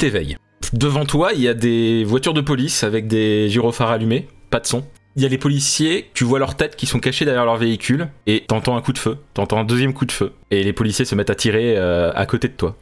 T'éveilles. Devant toi, il y a des voitures de police avec des gyrophares allumés, pas de son. Il y a les policiers, tu vois leurs têtes qui sont cachées derrière leur véhicule, et t'entends un coup de feu, t'entends un deuxième coup de feu, et les policiers se mettent à tirer euh, à côté de toi.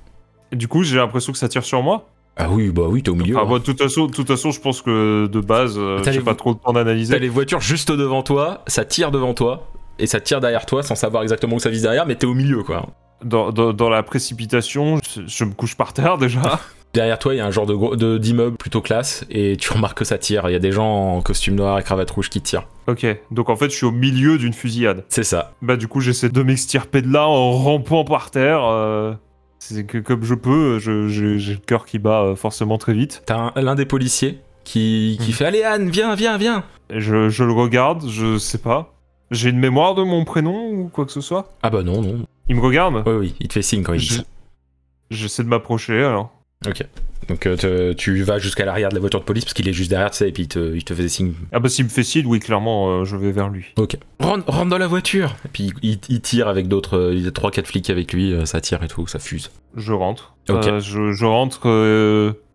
Du coup, j'ai l'impression que ça tire sur moi. Ah oui, bah oui, t'es au milieu. Ah, hein. bah, de toute façon, de toute façon, je pense que de base, euh, T'as j'ai pas trop le temps T'as d'analyser. les voitures juste devant toi, ça tire devant toi, et ça tire derrière toi sans savoir exactement où ça vise derrière, mais t'es au milieu quoi. Dans, dans- dans la précipitation, je, je me couche par terre déjà. Derrière toi, il y a un genre de d'immeuble plutôt classe, et tu remarques que ça tire. Il y a des gens en costume noir et cravate rouge qui tirent. ok, donc en fait, je suis au milieu d'une fusillade. C'est ça. Bah, du coup, j'essaie de m'extirper de là en rampant par terre. euh, C'est que comme je peux, j'ai le cœur qui bat euh, forcément très vite. T'as un- l'un des policiers qui, qui Mhm. fait Allez Anne, viens, viens, viens Et je, je le regarde, je sais pas. J'ai une mémoire de mon prénom ou quoi que ce soit? Ah bah non, non. Il me regarde? Oui, oui, il te fait signe quand il dit ça. J'essaie de m'approcher alors. Ok. Donc euh, te- tu vas jusqu'à l'arrière de la voiture de police parce qu'il est juste derrière, tu sais, et puis il te, il te faisait signe. Ah bah s'il me fait signe, oui, clairement, euh, je vais vers lui. Ok. Rentre, rentre dans la voiture Et puis il, il tire avec d'autres. euh, Il y a 3-4 flics avec lui, ça tire et tout, ça fuse. Je rentre. Ok. Euh, je, je rentre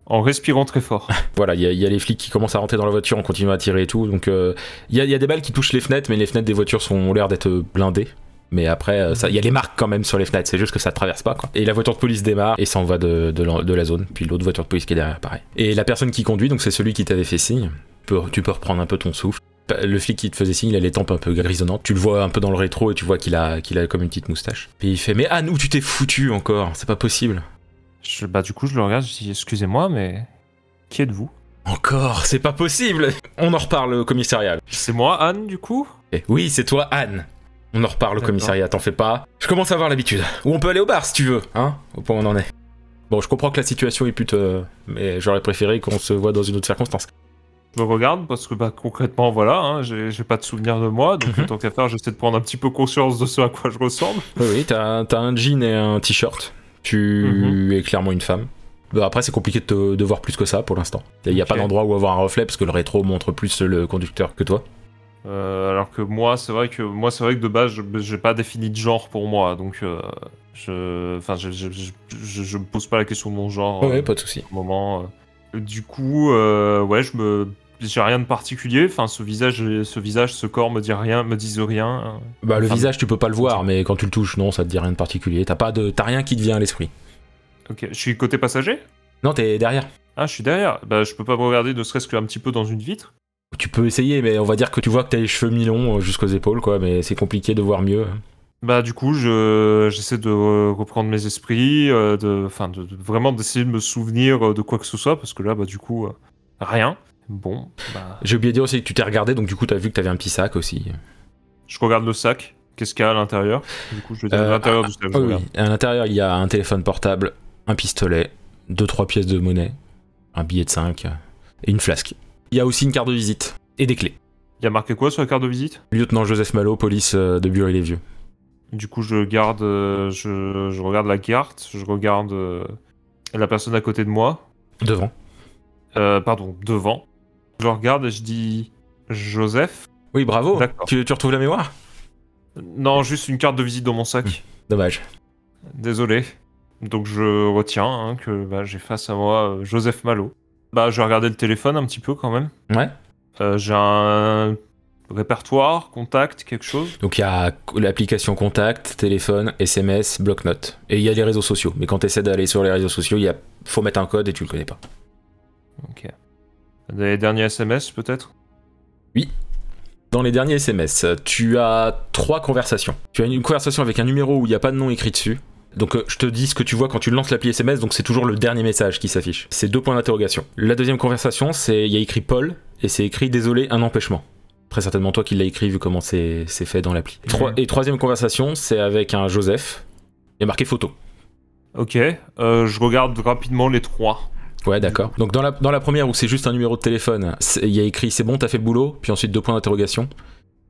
en respirant très fort. Voilà, il y, a- il y a les flics qui commencent à rentrer dans la voiture en continuant à tirer et tout. Donc euh, il y, a, il y a des balles qui touchent les fenêtres, mais les fenêtres des voitures sont, ont l'air d'être blindées. Mais après, euh, il y a les marques quand même sur les fenêtres, c'est juste que ça traverse pas quoi. Et la voiture de police démarre et s'en va de, de la, de la zone. Puis l'autre voiture de police qui est derrière, pareil. Et la personne qui conduit, donc c'est celui qui t'avait fait signe. Tu peux, reprendre un peu ton souffle. Le flic qui te faisait signe, il a les tempes un peu grisonnantes. Tu le vois un peu dans le rétro et tu vois qu'il a, qu'il a comme une petite moustache. Puis il fait Mais Anne, où tu t'es foutu encore? C'est pas possible. Je- bah du coup, je le regarde, je dis excusez-moi, mais qui êtes-vous? Encore, c'est pas possible On en reparle au commissariat. C'est moi, Anne, du coup? Eh, Oui, c'est toi, Anne. On en reparle au commissariat, t'en fais pas. Je commence à avoir l'habitude. Ou on peut aller au bar si tu veux, hein Au point où on en est. Bon, je comprends que la situation est pute, euh, mais j'aurais préféré qu'on se voit dans une autre circonstance. Je me regarde parce que bah, concrètement, voilà, hein, j'ai j'ai pas de souvenir de moi, donc Mhm. tant qu'à faire, j'essaie de prendre un petit peu conscience de ce à quoi je ressemble. Oui, oui, t'as t'as un jean et un t-shirt. Tu Mhm. es clairement une femme. Bah, après, c'est compliqué de, te- de voir plus que ça pour l'instant. Il n'y a pas d'endroit où avoir un reflet parce que le rétro montre plus le conducteur que toi. Euh, alors que moi, c'est vrai que moi, c'est vrai que de base, j'ai pas défini de genre pour moi, donc euh, je, enfin, je, je, je, me pose pas la question de mon genre. euh, pas de souci. moment. euh. Du coup, ouais, je me, j'ai rien de particulier. Enfin, ce visage, ce visage, ce corps me dit rien, me disent rien. Bah, le Enfin, visage, tu peux pas le voir, mais quand tu le touches, non, ça te dit rien de particulier. T'as pas de, t'as rien qui te vient à l'esprit. Ok, je suis côté passager? Non, t'es derrière. Ah, je suis derrière. Bah, je peux pas me regarder, ne serait-ce qu'un petit peu dans une vitre. Tu peux essayer, mais on va dire que tu vois que t'as les cheveux mi-longs euh, jusqu'aux épaules, quoi, mais c'est compliqué de voir mieux. Bah, du coup, je, j'essaie de euh, reprendre mes esprits, euh, de, enfin, de, de- vraiment d'essayer de me souvenir de quoi que ce soit, parce que là, bah, du coup, rien. Bon, bah, J'ai oublié de dire aussi que tu t'es regardé, donc du coup, t'as vu que t'avais un petit sac aussi. je regarde le sac. Qu'est-ce qu'il y a à l'intérieur? Du coup, je vais dire Euh, l'intérieur du sac. je Ah oui, à l'intérieur, il y a un téléphone portable, un pistolet, deux trois pièces de monnaie, un billet de 5 et une flasque. Il y a aussi une carte de visite et des clés. Il y a marqué quoi sur la carte de visite? Lieutenant Joseph Malo, police euh, de Bury-les-Vieux. Du coup, je garde, euh, je, je regarde la carte, je regarde euh, la personne à côté de moi, Devant. euh, pardon, devant. Je regarde et je dis Joseph? Oui, bravo. Tu, tu retrouves la mémoire? Non, juste une carte de visite dans mon sac. Dommage. Désolé. Donc je retiens hein, que bah, j'ai face à moi Joseph Malo. Bah, je vais regarder le téléphone un petit peu quand même. Ouais. Euh, j'ai un répertoire, contact, quelque chose. Donc il y a l'application contact, téléphone, SMS, bloc-notes. Et il y a les réseaux sociaux. Mais quand tu essaies d'aller sur les réseaux sociaux, il y a... faut mettre un code et tu le connais pas. Ok. Des derniers SMS peut-être? Dans les derniers SMS, tu as trois conversations. Tu as une conversation avec un numéro où il n'y a pas de nom écrit dessus. Donc euh, je te dis ce que tu vois quand tu lances l'appli SMS, donc c'est toujours le dernier message qui s'affiche. C'est deux points d'interrogation. La deuxième conversation, c'est il y a écrit Paul et c'est écrit désolé un empêchement. Très certainement toi qui l'as écrit vu comment c'est fait dans l'appli. Trois- Mhm. Et troisième conversation, c'est avec un Joseph. Il y a marqué photo. Ok. Euh, je regarde rapidement les trois. Ouais, d'accord. Donc dans la, dans la première où c'est juste un numéro de téléphone, il y a écrit c'est bon, t'as fait le boulot, puis ensuite deux points d'interrogation.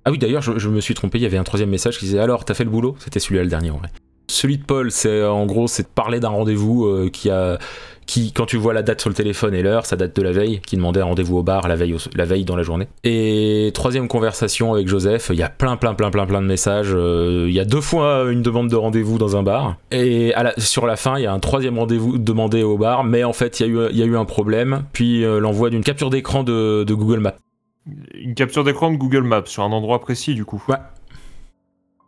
Ah oui, d'ailleurs, je, je me suis trompé, il y avait un troisième message qui disait alors, t'as fait le boulot? C'était celui-là le dernier en vrai. Celui de Paul, c'est en gros, c'est de parler d'un rendez-vous euh, qui a qui, quand tu vois la date sur le téléphone et l'heure, ça date de la veille, qui demandait un rendez-vous au bar la veille, au- la veille dans la journée. Et troisième conversation avec Joseph, il y a plein, plein, plein, plein, plein de messages. euh, Il y a deux fois une demande de rendez-vous dans un bar. Et à la- sur la fin, il y a un troisième rendez-vous demandé au bar, mais en fait, il y, a eu- il y a eu un problème. Puis euh, l'envoi d'une capture d'écran de, de Google Maps. Une capture d'écran de Google Maps sur un endroit précis, du coup. Ouais.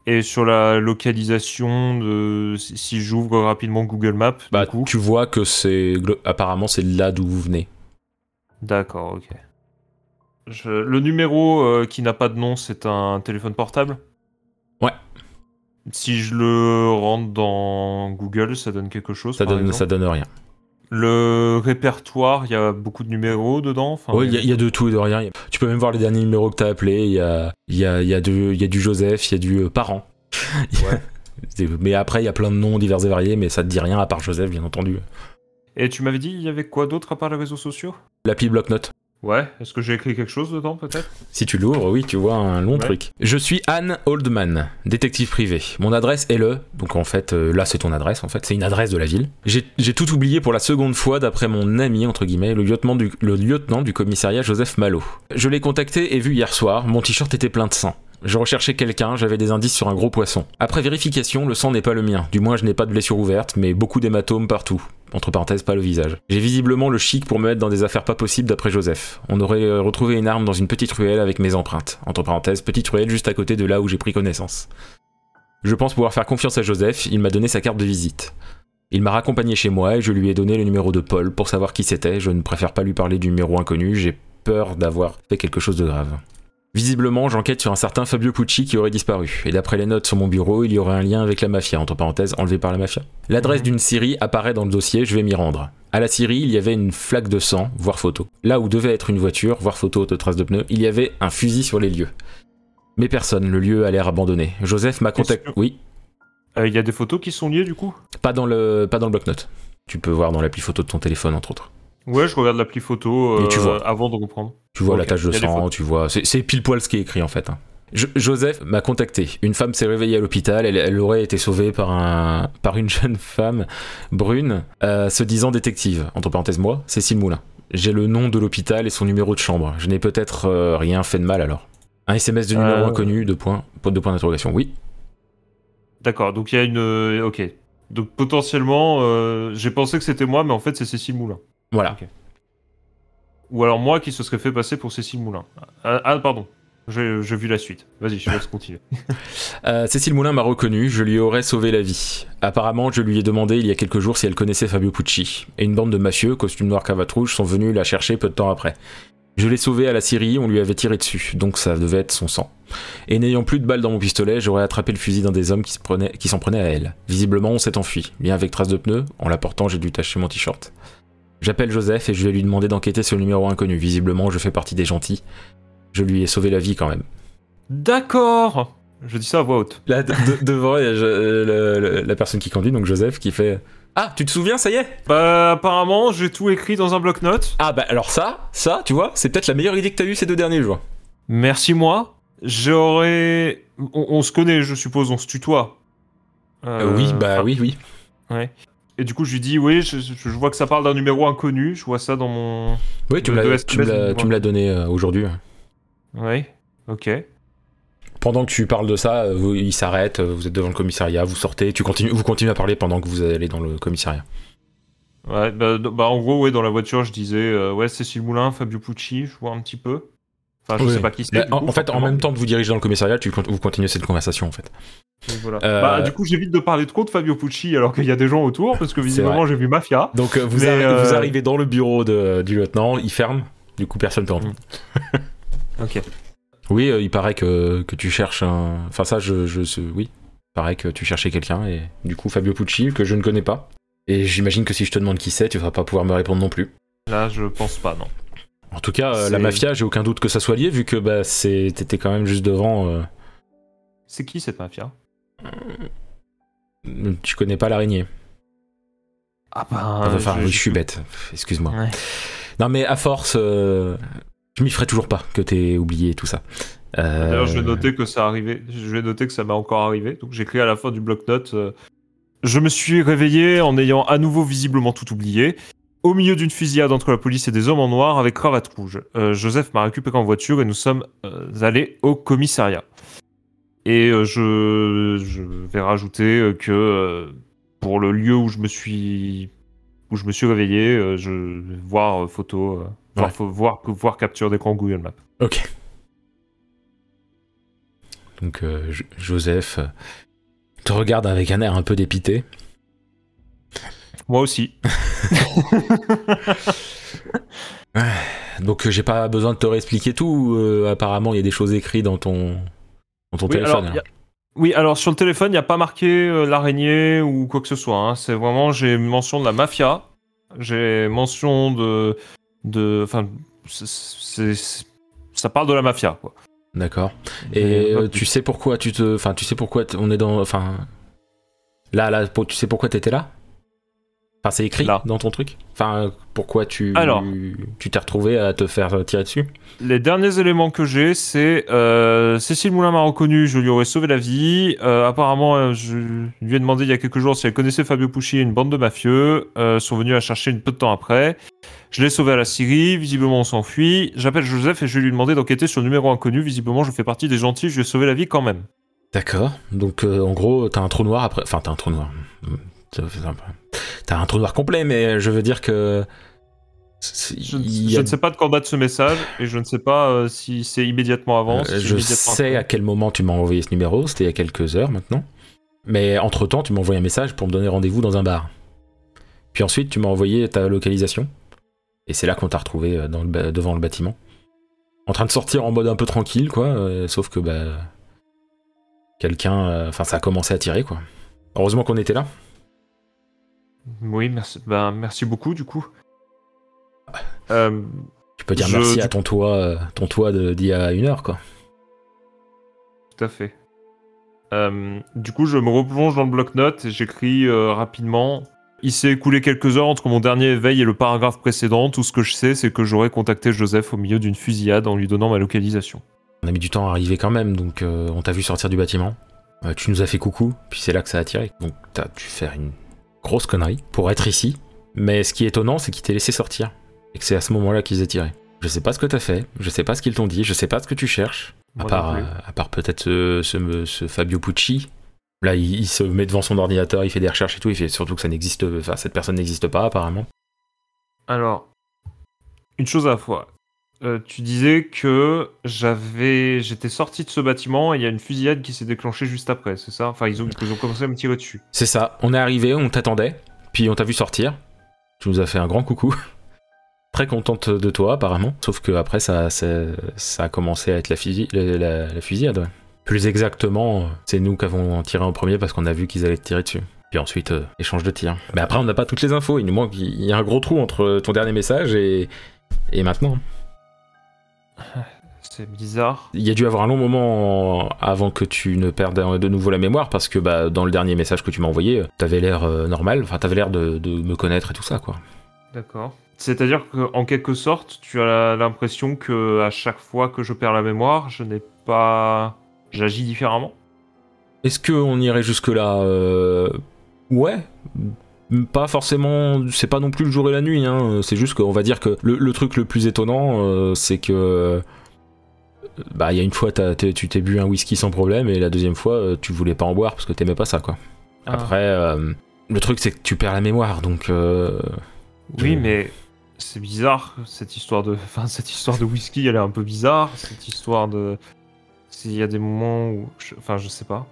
Et sur la localisation de si j'ouvre rapidement Google Maps, Bah, du coup. tu vois que c'est apparemment c'est là d'où vous venez. D'accord, ok. Je- Le numéro euh, qui n'a pas de nom, c'est un téléphone portable? Ouais. Si je le rentre dans Google, ça donne quelque chose. Ça par donne, exemple? ça donne rien. Le répertoire, il y a beaucoup de numéros dedans. enfin, Oui, il y, a- il y a de tout et de rien. Tu peux même voir les derniers numéros que t'as appelés. Il y a, il y, a, il y, a y a du Joseph, il y a du euh, parent. Ouais. Mais après, il y a plein de noms divers et variés, mais ça te dit rien à part Joseph, bien entendu. Et tu m'avais dit, il y avait quoi d'autre à part les réseaux sociaux L'appli Blocknote. Ouais, est-ce que j'ai écrit quelque chose dedans peut-être? Si tu l'ouvres, oui, tu vois un long Ouais. truc. Je suis Anne Oldman, détective privé. Mon adresse est le. Donc en fait, euh, là c'est ton adresse, en fait, c'est une adresse de la ville. J'ai j'ai tout oublié pour la seconde fois d'après mon ami, entre guillemets, le lieutenant du, le lieutenant du commissariat Joseph Malo. Je l'ai contacté et vu hier soir, mon t-shirt était plein de sang. Je recherchais quelqu'un, j'avais des indices sur un gros poisson. Après vérification, le sang n'est pas le mien. Du moins, je n'ai pas de blessure ouverte, mais beaucoup d'hématomes partout. Entre parenthèses, pas le visage. J'ai visiblement le chic pour me mettre dans des affaires pas possibles d'après Joseph. On aurait euh, retrouvé une arme dans une petite ruelle avec mes empreintes. Entre parenthèses, petite ruelle juste à côté de là où j'ai pris connaissance. Je pense pouvoir faire confiance à Joseph, il m'a donné sa carte de visite. Il m'a raccompagné chez moi et je lui ai donné le numéro de Paul pour savoir qui c'était. Je ne préfère pas lui parler du numéro inconnu, j'ai peur d'avoir fait quelque chose de grave. Visiblement, j'enquête sur un certain Fabio Pucci qui aurait disparu. Et d'après les notes sur mon bureau, il y aurait un lien avec la mafia, entre parenthèses, enlevé par la mafia. L'adresse Mhm. d'une scierie apparaît dans le dossier, je vais m'y rendre. À la scierie, il y avait une flaque de sang, voire photo. Là où devait être une voiture, voire photo de traces de pneus, il y avait un fusil sur les lieux. Mais personne, le lieu a l'air abandonné. Joseph m'a contacté. Oui, Euh, Il y a des photos qui sont liées du coup? Pas dans le, pas dans le bloc-notes. Tu peux voir dans l'appli photo de ton téléphone, entre autres. Ouais, je regarde l'appli photo Et tu euh, vois. avant de reprendre. Tu vois la tache de sang, tu vois. C'est pile poil ce qui est écrit en fait. hein. Jo- Joseph m'a contacté. Une femme s'est réveillée à l'hôpital. Elle, elle aurait été sauvée par, un, par une jeune femme brune euh, se disant détective. Entre parenthèses, moi, Cécile Moulin. J'ai le nom de l'hôpital et son numéro de chambre. Je n'ai peut-être euh, rien fait de mal alors. Un SMS de numéro inconnu, deux points, de points d'interrogation. Oui. D'accord, donc il y a une. Ok. Donc potentiellement, j'ai pensé que c'était moi, mais en fait c'est Cécile Moulin. Voilà. Ou alors moi qui se serait fait passer pour Cécile Moulin. Ah, ah, pardon, j'ai vu la suite. Vas-y, je laisse continuer. Euh, Cécile Moulin m'a reconnu, je lui aurais sauvé la vie. Apparemment, je lui ai demandé il y a quelques jours si elle connaissait Fabio Pucci. Et une bande de mafieux, costume noir cravate rouge, sont venus la chercher peu de temps après. Je l'ai sauvée à la Syrie, on lui avait tiré dessus, donc ça devait être son sang. Et n'ayant plus de balles dans mon pistolet, j'aurais attrapé le fusil d'un des hommes qui se s'en prenait à elle. Visiblement, on s'est enfui. Lien avec trace de pneus, en la portant, j'ai dû tacher mon t-shirt. J'appelle Joseph et je vais lui demander d'enquêter sur le numéro inconnu. Visiblement, je fais partie des gentils. Je lui ai sauvé la vie quand même. D'accord Je dis ça à voix haute. Là, de- de- devant, il y a je- euh, le- le- la personne qui conduit, donc Joseph, qui fait Ah, tu te souviens, ça y est? Bah apparemment, j'ai tout écrit dans un bloc-notes. Ah, bah alors ça, ça, tu vois, c'est peut-être la meilleure idée que t'as eue ces deux derniers jours. Merci moi. J'aurais. On, on se connaît, je suppose, on se tutoie. Euh, oui, bah enfin, oui, oui. Ouais. Et du coup, je lui dis, oui, je, vois que ça parle d'un numéro inconnu. Je vois ça dans mon. Oui, tu me l'as- tu me l'as- tu me l'as donné euh, aujourd'hui. Ouais. Ok. Pendant que tu parles de ça, euh, vous- il s'arrête, euh, vous êtes devant le commissariat, vous sortez, tu continues, vous continuez à parler pendant que vous allez dans le commissariat. Ouais, bah, bah, en gros, ouais, dans la voiture, je disais, euh, ouais, Cécile Moulin, Fabio Pucci, je vois un petit peu. Enfin, je Oui. sais pas qui c'est. Mais du en, coup, en fait, en même temps que vous dirigez dans le commissariat, tu, vous continuez cette conversation en fait. Donc, voilà. Euh, Bah, du coup, j'évite de parler trop de Fabio Pucci alors qu'il y a des gens autour, parce que visiblement, j'ai vu Mafia. Donc euh, vous, Mais, arri- euh, vous arrivez dans le bureau de- du lieutenant, il ferme, du coup personne peut entrer. Ok. Oui, euh, il paraît que, que tu cherches un. Enfin, ça, je, Oui. Il paraît que tu cherchais quelqu'un, et du coup, Fabio Pucci, que je ne connais pas. Et j'imagine que si je te demande qui c'est, tu vas pas pouvoir me répondre non plus. Là, je pense pas, non. En tout cas, euh, la mafia, j'ai aucun doute que ça soit lié, vu que bah, t'étais quand même juste devant. euh, C'est qui cette Mafia? Tu connais pas l'araignée. Ah bah. enfin, je- oui, je suis bête. Excuse-moi. Ouais. Non, mais à force, euh, je m'y ferai toujours pas que t'aies oublié tout ça. Euh, D'ailleurs, je vais noter que ça arrivait. Je vais noter que ça m'a encore arrivé. Donc, j'écris à la fin du bloc-notes. euh, je me suis réveillé en ayant à nouveau visiblement tout oublié. Au milieu d'une fusillade entre la police et des hommes en noir avec cravate rouge. Euh, Joseph m'a récupéré en voiture et nous sommes euh, allés au commissariat. Et euh, je, je vais rajouter que pour le lieu où je me suis où je me suis réveillé, je vais voir photo, voir, voir, voir capture d'écran Google Maps. Ok. Donc Jo- Joseph te regarde avec un air un peu dépité. Moi aussi. Donc euh, j'ai pas besoin de te réexpliquer tout. euh, apparemment, il y a des choses écrites dans ton, dans ton Oui, téléphone. alors, y a- oui, alors sur le téléphone, il n'y a pas marqué euh, l'araignée ou quoi que ce soit. hein. C'est vraiment, j'ai mention de la mafia, j'ai mention de. de enfin, c'est- ça parle de la mafia, quoi. D'accord. Et euh, tu sais pourquoi tu te, enfin, tu sais pourquoi t- on est dans, enfin, là, là, pour- tu sais pourquoi t'étais là? Enfin, c'est écrit Là. dans ton truc. Enfin, euh, pourquoi tu, Alors. tu t'es retrouvé à te faire tirer dessus Les derniers éléments que j'ai, c'est euh, Cécile Moulin m'a reconnu, je lui aurais sauvé la vie. Euh, apparemment, je lui ai demandé il y a quelques jours si elle connaissait Fabio Pucci et une bande de mafieux. Euh, sont venus la chercher une peu de temps après. Je l'ai sauvé à la Syrie, visiblement on s'enfuit. J'appelle Joseph et je vais lui demander d'enquêter sur le numéro inconnu. Visiblement, je fais partie des gentils, je lui ai sauvé la vie quand même. D'accord. Donc, en gros, t'as un trou noir après. Enfin, t'as un trou noir. T'as un trou noir complet, mais je veux dire que. Je, a- ne sais pas de quand date ce message et je ne sais pas euh, si c'est immédiatement avant. Euh, je immédiatement sais après. à quel moment tu m'as envoyé ce numéro. C'était il y a quelques heures maintenant. Mais entre temps, tu m'as envoyé un message pour me donner rendez-vous dans un bar. Puis ensuite, tu m'as envoyé ta localisation. Et c'est là qu'on t'a retrouvé euh, dans le ba- devant le bâtiment. En train de sortir en mode un peu tranquille, quoi. euh, sauf que, bah. Quelqu'un. Enfin, ça a commencé à tirer, quoi. Heureusement qu'on était là. Oui, merci, ben, merci beaucoup du coup. Euh, Tu peux dire Je- merci à ton toit, euh, ton toit de- d'il y a une heure, quoi. Tout à fait. Euh, du coup, je me replonge dans le bloc-notes et j'écris euh, rapidement. Il s'est écoulé quelques heures entre mon dernier éveil et le paragraphe précédent. Tout ce que je sais, c'est que j'aurais contacté Joseph au milieu d'une fusillade en lui donnant ma localisation. On a mis du temps à arriver quand même, donc euh, on t'a vu sortir du bâtiment. Euh, tu nous as fait coucou, puis c'est là que ça a tiré. Donc t'as dû faire une grosse connerie pour être ici. Mais ce qui est étonnant, c'est qu'ils t'aient laissé sortir. Et que c'est à ce moment-là qu'ils aient tiré. Je sais pas ce que t'as fait, je sais pas ce qu'ils t'ont dit, je sais pas ce que tu cherches. À part, euh, à part peut-être ce, ce- ce Fabio Pucci. Là, il, il se met devant son ordinateur, il fait des recherches et tout, il fait surtout que ça n'existe, enfin cette personne n'existe pas apparemment. Alors, une chose à la fois. Euh, tu disais que j'avais, j'étais sorti de ce bâtiment et il y a une fusillade qui s'est déclenchée juste après, c'est ça? Enfin, ils ont, commencé à me tirer dessus. C'est ça, on est arrivé, on t'attendait, puis on t'a vu sortir. Tu nous as fait un grand coucou. Très contente de toi, apparemment. Sauf que après, ça, a commencé à être la, fusi- la, la- la fusillade. Plus exactement, c'est nous qui avons tiré en premier parce qu'on a vu qu'ils allaient te tirer dessus. Puis ensuite, euh, échange de tirs. Mais après, on n'a pas toutes les infos. Il nous manque, il y a un gros trou entre ton dernier message et, et maintenant. C'est bizarre. Il y a dû avoir un long moment avant que tu ne perdes de nouveau la mémoire parce que bah, dans le dernier message que tu m'as envoyé, euh, t'avais l'air euh, normal, enfin t'avais l'air de, de me connaître et tout ça quoi. D'accord. C'est-à-dire qu'en quelque sorte, tu as l'impression que à chaque fois que je perds la mémoire, je n'ai pas, j'agis différemment? Est-ce qu'on irait jusque là Ouais. Pas forcément, c'est pas non plus le jour et la nuit, hein. c'est juste qu'on va dire que le, le truc le plus étonnant, euh, c'est que euh, bah il y a une fois tu t'es bu un whisky sans problème et la deuxième fois euh, tu voulais pas en boire parce que t'aimais pas ça quoi. Ah. Après, euh, le truc c'est que tu perds la mémoire donc euh, Oui, je- mais c'est bizarre cette histoire de, enfin cette histoire de whisky, elle est un peu bizarre. Cette histoire de, s'il y a des moments où, je- enfin je sais pas.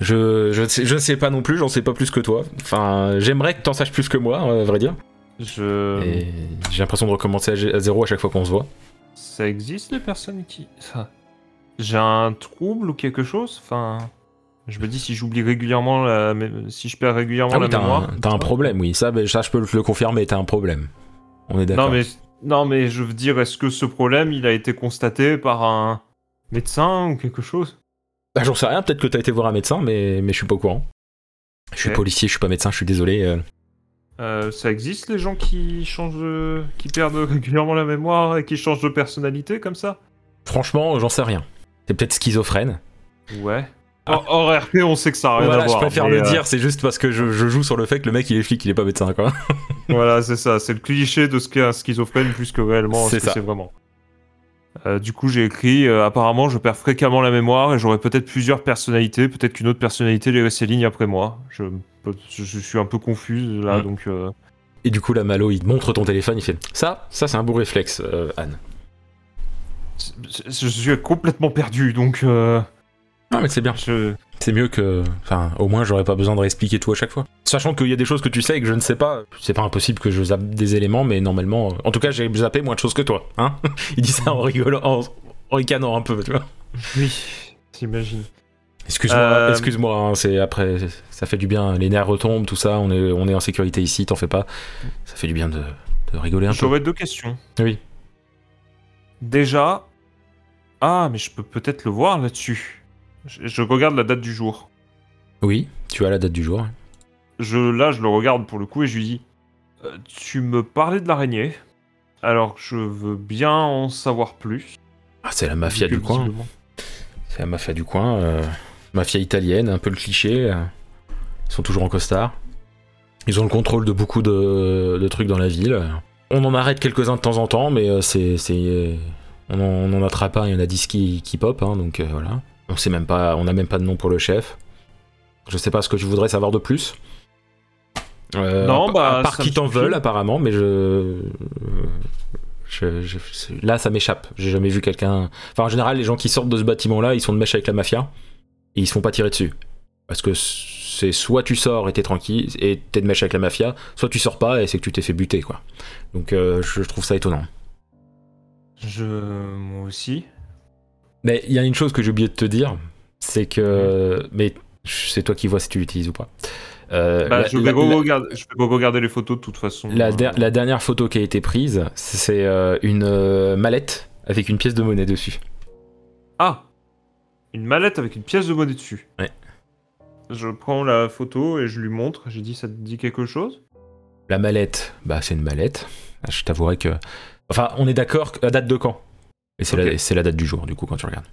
Je, je, sais, je sais pas non plus, j'en sais pas plus que toi. Enfin, j'aimerais que t'en saches plus que moi, à vrai dire. Je, Et j'ai l'impression de recommencer à, zéro à chaque fois qu'on se voit. ça existe les personnes qui, enfin, j'ai un trouble ou quelque chose, enfin. Je me dis si j'oublie régulièrement la, si je perds régulièrement Ah la oui, t'as mémoire. un, t'as un problème, oui. Ça, ben, ça, je peux le confirmer, t'as un problème. On est d'accord. Non mais, non mais je veux dire, est-ce que ce problème, il a été constaté par un médecin ou quelque chose? Ah, J'en sais rien, peut-être que t'as été voir un médecin, mais, mais je suis pas au courant. Je suis policier, je suis pas médecin, je suis désolé. euh. Euh, Ça existe les gens qui changent, de- qui perdent régulièrement la mémoire et qui changent de personnalité comme ça? Franchement, j'en sais rien. C'est peut-être schizophrène. Ouais. Hors hors RP, on sait que ça a rien Voilà, à je voir. préfère mais, le euh, dire, c'est juste parce que je, je joue sur le fait que le mec il est flic, il est pas médecin quoi. Voilà, c'est ça. C'est le cliché de ce qu'est un schizophrène plus que réellement C'est ce que c'est vraiment. Euh, du coup, j'ai écrit euh, apparemment, je perds fréquemment la mémoire et j'aurai peut-être plusieurs personnalités. Peut-être qu'une autre personnalité les ses lignes après moi. Je, je, je suis un peu confus là, Mm. donc. euh, Et du coup, la Malo il te montre ton téléphone, il fait Ça, ça c'est un beau réflexe, Anne. je, suis complètement perdu, donc. Non, mais c'est bien. je... C'est mieux que. Enfin, au moins j'aurais pas besoin de réexpliquer tout à chaque fois. Sachant qu'il y a des choses que tu sais et que je ne sais pas, c'est pas impossible que je zappe des éléments, mais normalement. euh, En tout cas, j'ai zappé moins de choses que toi, hein Il dit ça en rigolant, en, en ricanant un peu, tu vois. Oui, t'imagines. Excuse-moi, Euh, excuse-moi, hein, c'est après, ça fait du bien, les nerfs retombent, tout ça, on est, on est en sécurité ici, t'en fais pas. Ça fait du bien de, de rigoler un peu. J'aurais deux questions. Oui. Déjà. Ah, mais je peux peut-être le voir là-dessus. Je, je regarde la date du jour. Oui, tu as la date du jour. Je, là, je le regarde pour le coup et je lui dis Euh, Tu me parlais de l'araignée. Alors, je veux bien en savoir plus. Ah, c'est la mafia du coin. C'est la mafia du coin. euh, mafia italienne, un peu le cliché. euh, ils sont toujours en costard. Ils ont le contrôle de beaucoup de, de trucs dans la ville. On en arrête quelques-uns de temps en temps, mais c'est. on, en, on en attrape un, il y en a 10 qui, qui pop, hein, donc euh, voilà. On sait même pas, on n'a même pas de nom pour le chef. Je sais pas ce que tu voudrais savoir de plus. Euh, Non, à- bah, à part ça qui t'en veulent apparemment, mais je, je- je- là ça m'échappe. J'ai jamais vu quelqu'un. Enfin en général, les gens qui sortent de ce bâtiment-là, ils sont de mèche avec la mafia et ils se font pas tirer dessus. Parce que c'est soit tu sors et t'es tranquille et t'es de mèche avec la mafia, soit tu sors pas et c'est que tu t'es fait buter quoi. Donc euh, je trouve ça étonnant. Je. Moi aussi. Mais il y a une chose que j'ai oublié de te dire, c'est que. Mais c'est toi qui vois si tu l'utilises ou pas. Euh, Bah, la- je, vais la- la- regarder, je vais regarder les photos de toute façon. la, der- la dernière photo qui a été prise, c'est euh, une euh, mallette avec une pièce de monnaie dessus. Ah Une mallette avec une pièce de monnaie dessus. Ouais. Je prends la photo et je lui montre. J'ai dit, ça te dit quelque chose? La mallette, bah c'est une mallette. Je t'avouerai que. Enfin, on est d'accord que- à date de quand? Et c'est la, date du jour, du coup, quand tu regardes.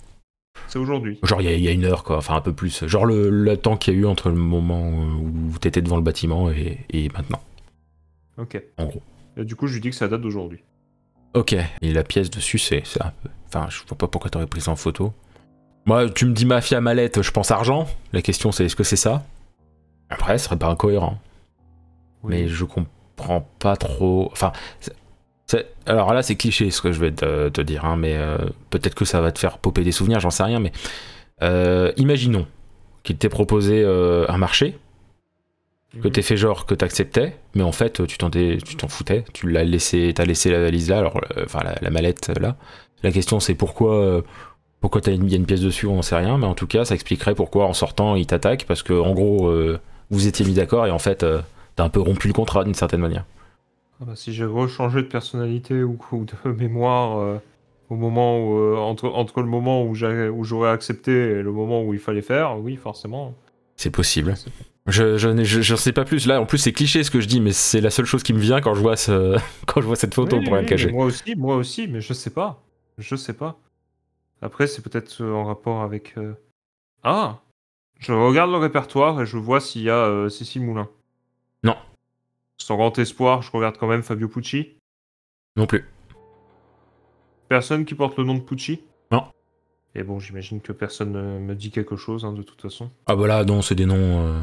C'est aujourd'hui. Genre, il y, a- il y a une heure, quoi. Enfin, un peu plus. Genre, le, le temps qu'il y a eu entre le moment où t'étais devant le bâtiment et, et maintenant, Ok. en gros. Et du coup, je lui dis que ça date d'aujourd'hui. Ok. Et la pièce dessus, c'est peu. Enfin, je vois pas pourquoi t'aurais pris ça en photo. Moi, tu me dis mafia mallette, je pense argent. La question, c'est est-ce que c'est ça? Après, ce serait pas incohérent. mais je comprends pas trop. Enfin, alors là, c'est cliché ce que je vais te, te dire, hein, mais euh, peut-être que ça va te faire popper des souvenirs, j'en sais rien. Mais euh, imaginons qu'il t'ait proposé euh, un marché, que Mhm. t'aies fait genre que t'acceptais, mais en fait, tu t'en tu t'en foutais, tu l'as laissé, t'as laissé la valise là, alors, enfin la, la mallette là. La question, c'est pourquoi. pourquoi il y a une pièce dessus, on n'en sait rien, mais en tout cas, ça expliquerait pourquoi en sortant, il t'attaque, parce que en gros, vous étiez mis d'accord et en fait, t'as un peu rompu le contrat d'une certaine manière. Ah bah, si j'ai rechangé de personnalité ou, ou de mémoire euh, au moment où, euh, entre, entre le moment où j'aurais accepté et le moment où il fallait faire, oui, forcément. C'est possible. Je, je, je, je sais pas plus. Là, en plus, c'est cliché ce que je dis, mais c'est la seule chose qui me vient quand je vois, ce, quand je vois cette photo Oui, pour oui, te cacher. Moi aussi, moi aussi, mais je sais pas. Je sais pas. Après, c'est peut-être euh, en rapport avec. euh, Ah Je regarde le répertoire et je vois s'il y a Cécile Moulin. Sans grand espoir, je regarde quand même Fabio Pucci. Non plus. Personne qui porte le nom de Pucci? Non. Et bon, j'imagine que personne ne me dit quelque chose, hein, de toute façon. Ah bah là, non, c'est des noms euh,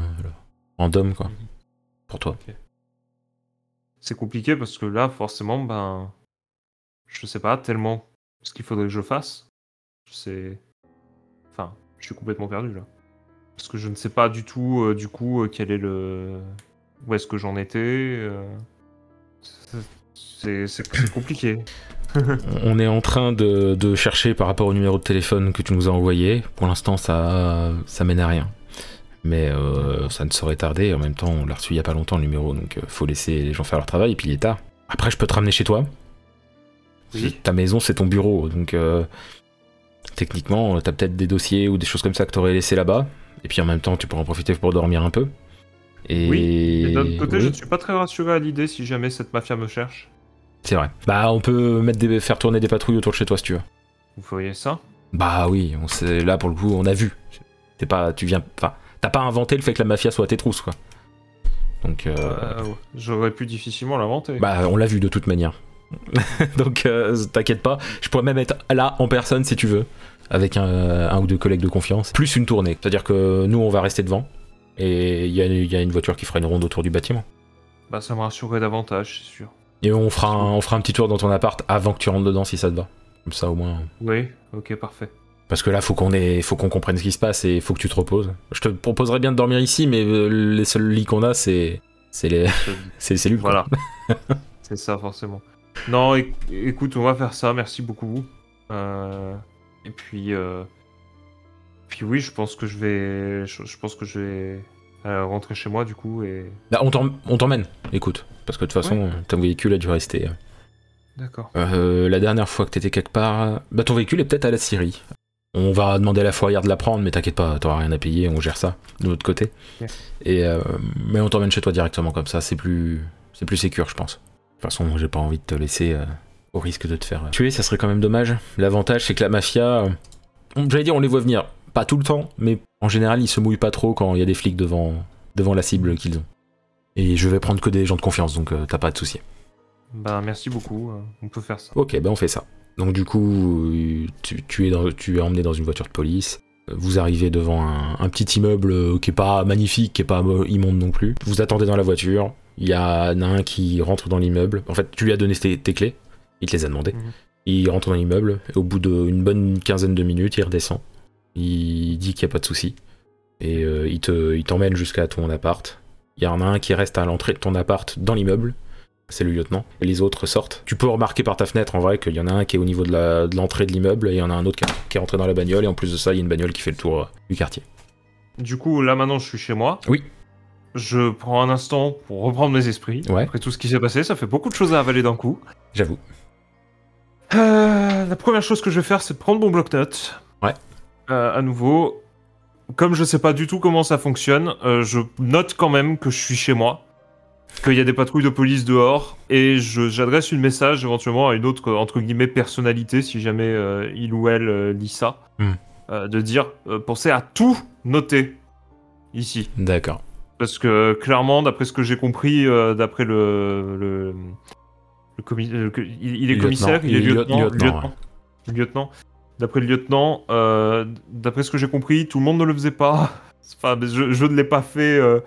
random, quoi. Mhm. Pour toi. C'est compliqué parce que là, forcément, ben. Je sais pas tellement ce qu'il faudrait que je fasse. C'est. Enfin, je suis complètement perdu là. Parce que je ne sais pas du tout, euh, du coup, euh, quel est le. Où est-ce que j'en étais. euh, C'est compliqué. On est en train de, de chercher par rapport au numéro de téléphone que tu nous as envoyé. Pour l'instant, ça, ça mène à rien. Mais euh, ça ne saurait tarder. En même temps, on l'a reçu il y a pas longtemps le numéro, donc euh, faut laisser les gens faire leur travail. Et puis il est tard. Après, je peux te ramener chez toi. Oui. Ta maison, c'est ton bureau, donc euh, techniquement, t'as peut-être des dossiers ou des choses comme ça que t'aurais laissé là-bas. Et puis en même temps, tu pourras en profiter pour dormir un peu. Et, Et d'un autre côté, Oui, je ne suis pas très rassuré à l'idée si jamais cette mafia me cherche. c'est vrai. Bah, on peut mettre des, faire tourner des patrouilles autour de chez toi si tu veux. Vous feriez ça? Bah oui, on sait, là pour le coup, on a vu. T'es pas, tu viens, enfin, t'as pas inventé le fait que la mafia soit à tes trousses, quoi. Donc, euh, Euh. J'aurais pu difficilement l'inventer. bah, on l'a vu de toute manière. Donc, euh, t'inquiète pas. Je pourrais même être là en personne si tu veux, avec un, un ou deux collègues de confiance, plus une tournée. C'est-à-dire que nous, on va rester devant, et il y, a- il y a une voiture qui fera une ronde autour du bâtiment. Bah, ça me rassurerait davantage, c'est sûr. Et on fera, un, on fera un petit tour dans ton appart avant que tu rentres dedans si ça te va. Comme ça, au moins. Oui, ok, parfait. Parce que là, faut qu'on ait, faut qu'on comprenne ce qui se passe et faut que tu te reposes. Je te proposerais bien de dormir ici, mais euh, les seuls lits qu'on a, c'est, c'est les, c'est les cellules. Voilà. c'est ça, forcément. Non, éc- écoute, on va faire ça, merci beaucoup. Euh, et puis, euh, puis oui, je pense que je vais, je, je pense que je vais euh, rentrer chez moi du coup et. Bah, on, t'em- on t'emmène, écoute. Parce que de toute façon, ton véhicule a dû rester. D'accord. Euh, la dernière fois que t'étais quelque part, bah ton véhicule est peut-être à la Syrie. On va demander à la fourrière de la prendre, mais t'inquiète pas, t'auras rien à payer, on gère ça de l'autre côté. Et euh, mais on t'emmène chez toi directement comme ça, c'est plus, c'est plus sécure, je pense. De toute façon, j'ai pas envie de te laisser euh, au risque de te faire euh, tuer, ça serait quand même dommage. L'avantage, c'est que la mafia, euh, j'allais dire, on les voit venir, pas tout le temps, mais en général, ils se mouillent pas trop quand il y a des flics devant, devant la cible qu'ils ont. Et je vais prendre que des gens de confiance, donc euh, t'as pas de souci. Bah merci beaucoup, euh, on peut faire ça. Ok, ben on fait ça. Donc du coup, tu, tu es, dans- tu es emmené dans une voiture de police. Vous arrivez devant un, un petit immeuble euh, qui est pas magnifique, qui est pas mo- immonde non plus. Vous attendez dans la voiture. Il y en a un qui rentre dans l'immeuble. En fait, tu lui as donné tes, tes clés. Il te les a demandées. Mhm. Il rentre dans l'immeuble. Et au bout d'une bonne quinzaine de minutes, il redescend. Il dit qu'il n'y a pas de souci. Et euh, il te- il t'emmène jusqu'à ton appart. Il y en a un qui reste à l'entrée de ton appart dans l'immeuble c'est le lieutenant, et les autres sortent. Tu peux remarquer par ta fenêtre en vrai qu'il y en a un qui est au niveau de la- de l'entrée de l'immeuble, et il y en a un autre qui, qui est rentré dans la bagnole, et en plus de ça, il y a une bagnole qui fait le tour euh, du quartier. Du coup, là maintenant, je suis chez moi. Oui. Je prends un instant pour reprendre mes esprits. Ouais. Après tout ce qui s'est passé, ça fait beaucoup de choses à avaler d'un coup. J'avoue. Euh, la première chose que je vais faire, c'est de prendre mon bloc-notes. Ouais. Euh, à nouveau, comme je sais pas du tout comment ça fonctionne, euh, je note quand même que je suis chez moi, qu'il y a des patrouilles de police dehors, et j'adresse une message éventuellement à une autre entre guillemets personnalité, si jamais euh, il ou elle euh, lit ça, Hmm. Euh, de dire euh, pensez à tout noter ici. D'accord. Parce que clairement, d'après ce que j'ai compris, euh, d'après le, euh, il, il est commissaire, il est Il est lieutenant, lieutenant, lieutenant, lieutenant. D'après le lieutenant, euh, d'après ce que j'ai compris, tout le monde ne le faisait pas. Enfin, je, ne l'ai pas fait. euh,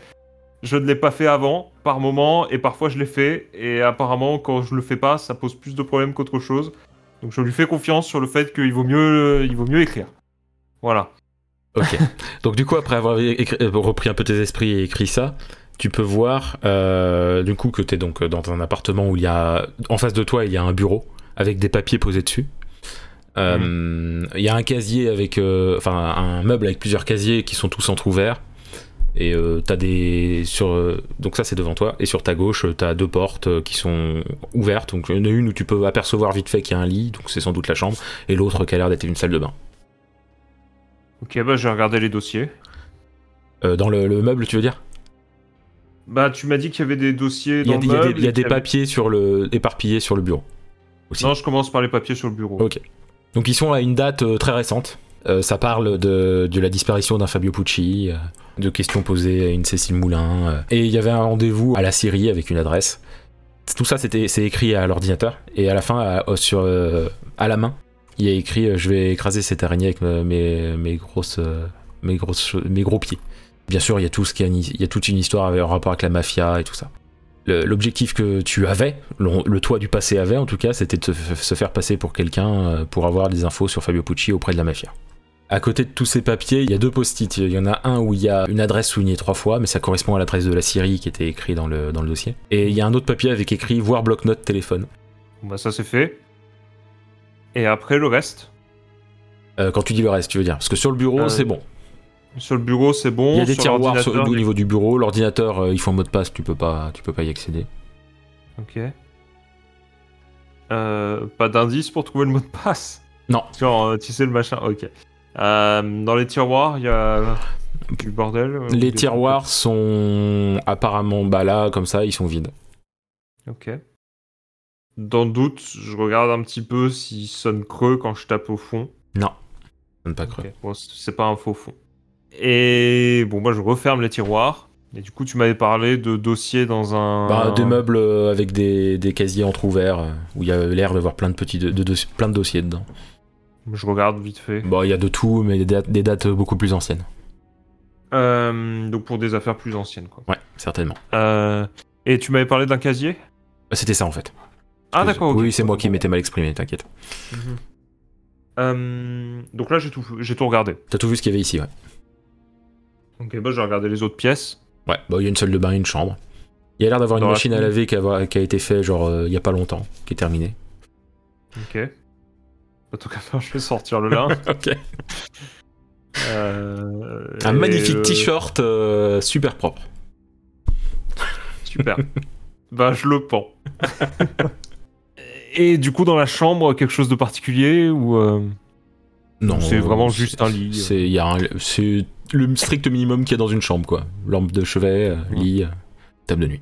je ne l'ai pas fait avant, par moment, et parfois je l'ai fait. Et apparemment, quand je le fais pas, ça pose plus de problèmes qu'autre chose. Donc je lui fais confiance sur le fait qu'il vaut mieux, il vaut mieux écrire. Voilà. Ok. Donc du coup, après avoir euh, repris un peu tes esprits et écrit ça, tu peux voir du coup que tu es donc dans un appartement où il y a en face de toi il y a un bureau avec des papiers posés dessus. Euh, Il y a un casier avec, euh, enfin un meuble avec plusieurs casiers qui sont tous entrouverts. Et euh, t'as des sur euh, donc ça c'est devant toi et sur ta gauche euh, t'as deux portes euh, qui sont ouvertes donc il y en a une où tu peux apercevoir vite fait qu'il y a un lit donc c'est sans doute la chambre et l'autre qui a l'air d'être une salle de bain Ok, bah j'ai regardé les dossiers. Euh, dans le- le meuble tu veux dire? Bah tu m'as dit qu'il y avait des dossiers Il y dans a, des- le il y a des- meuble il y a des qu'il y avait- papiers sur le, éparpillés sur le bureau. Aussi. Non, je commence par les papiers sur le bureau. Ok. Donc ils sont à une date euh, très récente. Euh, ça parle de, la disparition d'un Fabio Pucci, euh, de questions posées à une Cécile Moulin. et il y avait un rendez-vous à la Syrie avec une adresse. Tout ça, c'était, c'est écrit à l'ordinateur. Et à la fin, à, la main, il y a écrit Je vais écraser cette araignée avec me- mes, grosses, mes, grosses, mes gros pieds. Bien sûr, il y a, tout ce qui il y a toute une histoire en rapport avec la mafia et tout ça. L'objectif que tu avais, le, le toi du passé avait en tout cas, c'était de se faire passer pour quelqu'un euh, pour avoir des infos sur Fabio Pucci auprès de la mafia. À côté de tous ces papiers, il y a deux post-it. Il y en a un où il y a une adresse soulignée trois fois, mais ça correspond à l'adresse de la Syrie qui était écrit dans le, dans le dossier. Et il y a un autre papier avec écrit voir bloc-notes téléphone. Bah ça c'est fait. Et après le reste? Euh, quand tu dis le reste, tu veux dire Parce que sur le bureau, Euh, c'est bon. Sur le bureau c'est bon. Il y a des sur tiroirs sur- au niveau du bureau. L'ordinateur, euh, il faut un mot de passe, tu peux pas, tu peux pas y accéder. Ok. Euh, pas d'indice pour trouver le mot de passe? Non. Genre, euh, tu sais le machin. Ok. Euh, dans les tiroirs, il y a du bordel. Les tiroirs sont apparemment, bah là, comme ça, ils sont vides. Ok. Dans le doute, je regarde un petit peu s'il sonne creux quand je tape au fond. Non, pas creux. Bon, c'est pas un faux fond. Et bon, moi, je referme les tiroirs. Et du coup, tu m'avais parlé de dossiers dans un. Bah, des meubles euh, avec des, des casiers entrouverts euh, où il y a l'air d'avoir plein de petits de, de- de- plein de dossiers dedans. Je regarde vite fait. Bon, il y a de tout, mais des dates, des dates beaucoup plus anciennes. Euh, donc pour des affaires plus anciennes, quoi. Ouais, certainement. Euh, et tu m'avais parlé d'un casier? Bah, C'était ça en fait. Ah, d'accord. ok. Oui, c'est moi qui m'étais mal exprimé, t'inquiète. Mhm. Euh, donc là, j'ai tout, j'ai tout regardé. T'as tout vu ce qu'il y avait ici, ouais. Ok, bah, j'ai regardé les autres pièces. Ouais, bah, il y a une salle de bain et une chambre. Il y a l'air d'avoir une la machine à laver qui a, qui a été fait genre euh, il y a pas longtemps, qui est terminée. Ok. Tant qu'à faire, je vais sortir le lin. ok. Euh, Un magnifique euh, t-shirt euh, super propre. Super. bah, je le pends. et du coup, dans la chambre, quelque chose de particulier ou euh, Non, c'est euh, vraiment juste un lit C'est le strict minimum qu'il y a dans une chambre quoi. Lampe de chevet, euh, lit, euh, table de nuit.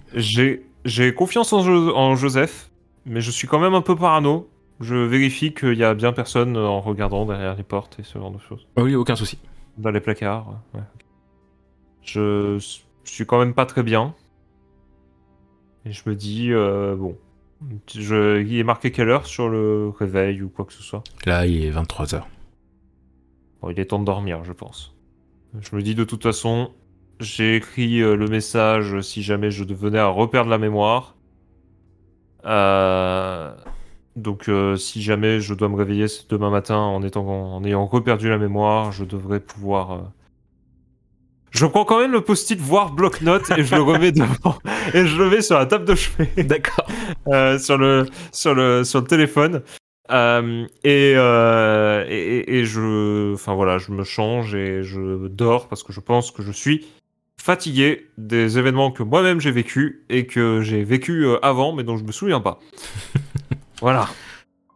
J'ai confiance en, Jo- en Joseph, mais je suis quand même un peu parano. Je vérifie qu'il y a bien personne en regardant derrière les portes et ce genre de choses. Oui, aucun souci. Dans les placards. ouais. Je suis quand même pas très bien. Et je me dis, euh, bon. Je, il est marqué quelle heure sur le réveil ou quoi que ce soit? Là, il est 23h. Bon, il est temps de dormir, je pense. Je me dis de toute façon, j'ai écrit euh, le message si jamais je devenais à reperdre la mémoire. Euh, Donc, euh, si jamais je dois me réveiller ce- demain matin en, étant, en ayant reperdu la mémoire, je devrais pouvoir. euh, Je prends quand même le post-it voir bloc-notes et je le remets devant et je le mets sur la table de chevet. D'accord. Euh, sur le sur le sur le téléphone Euh, et, euh, et et- je enfin voilà je me change et je dors parce que je pense que je suis fatigué des événements que moi-même j'ai vécu et que j'ai vécu euh, avant mais dont je me souviens pas voilà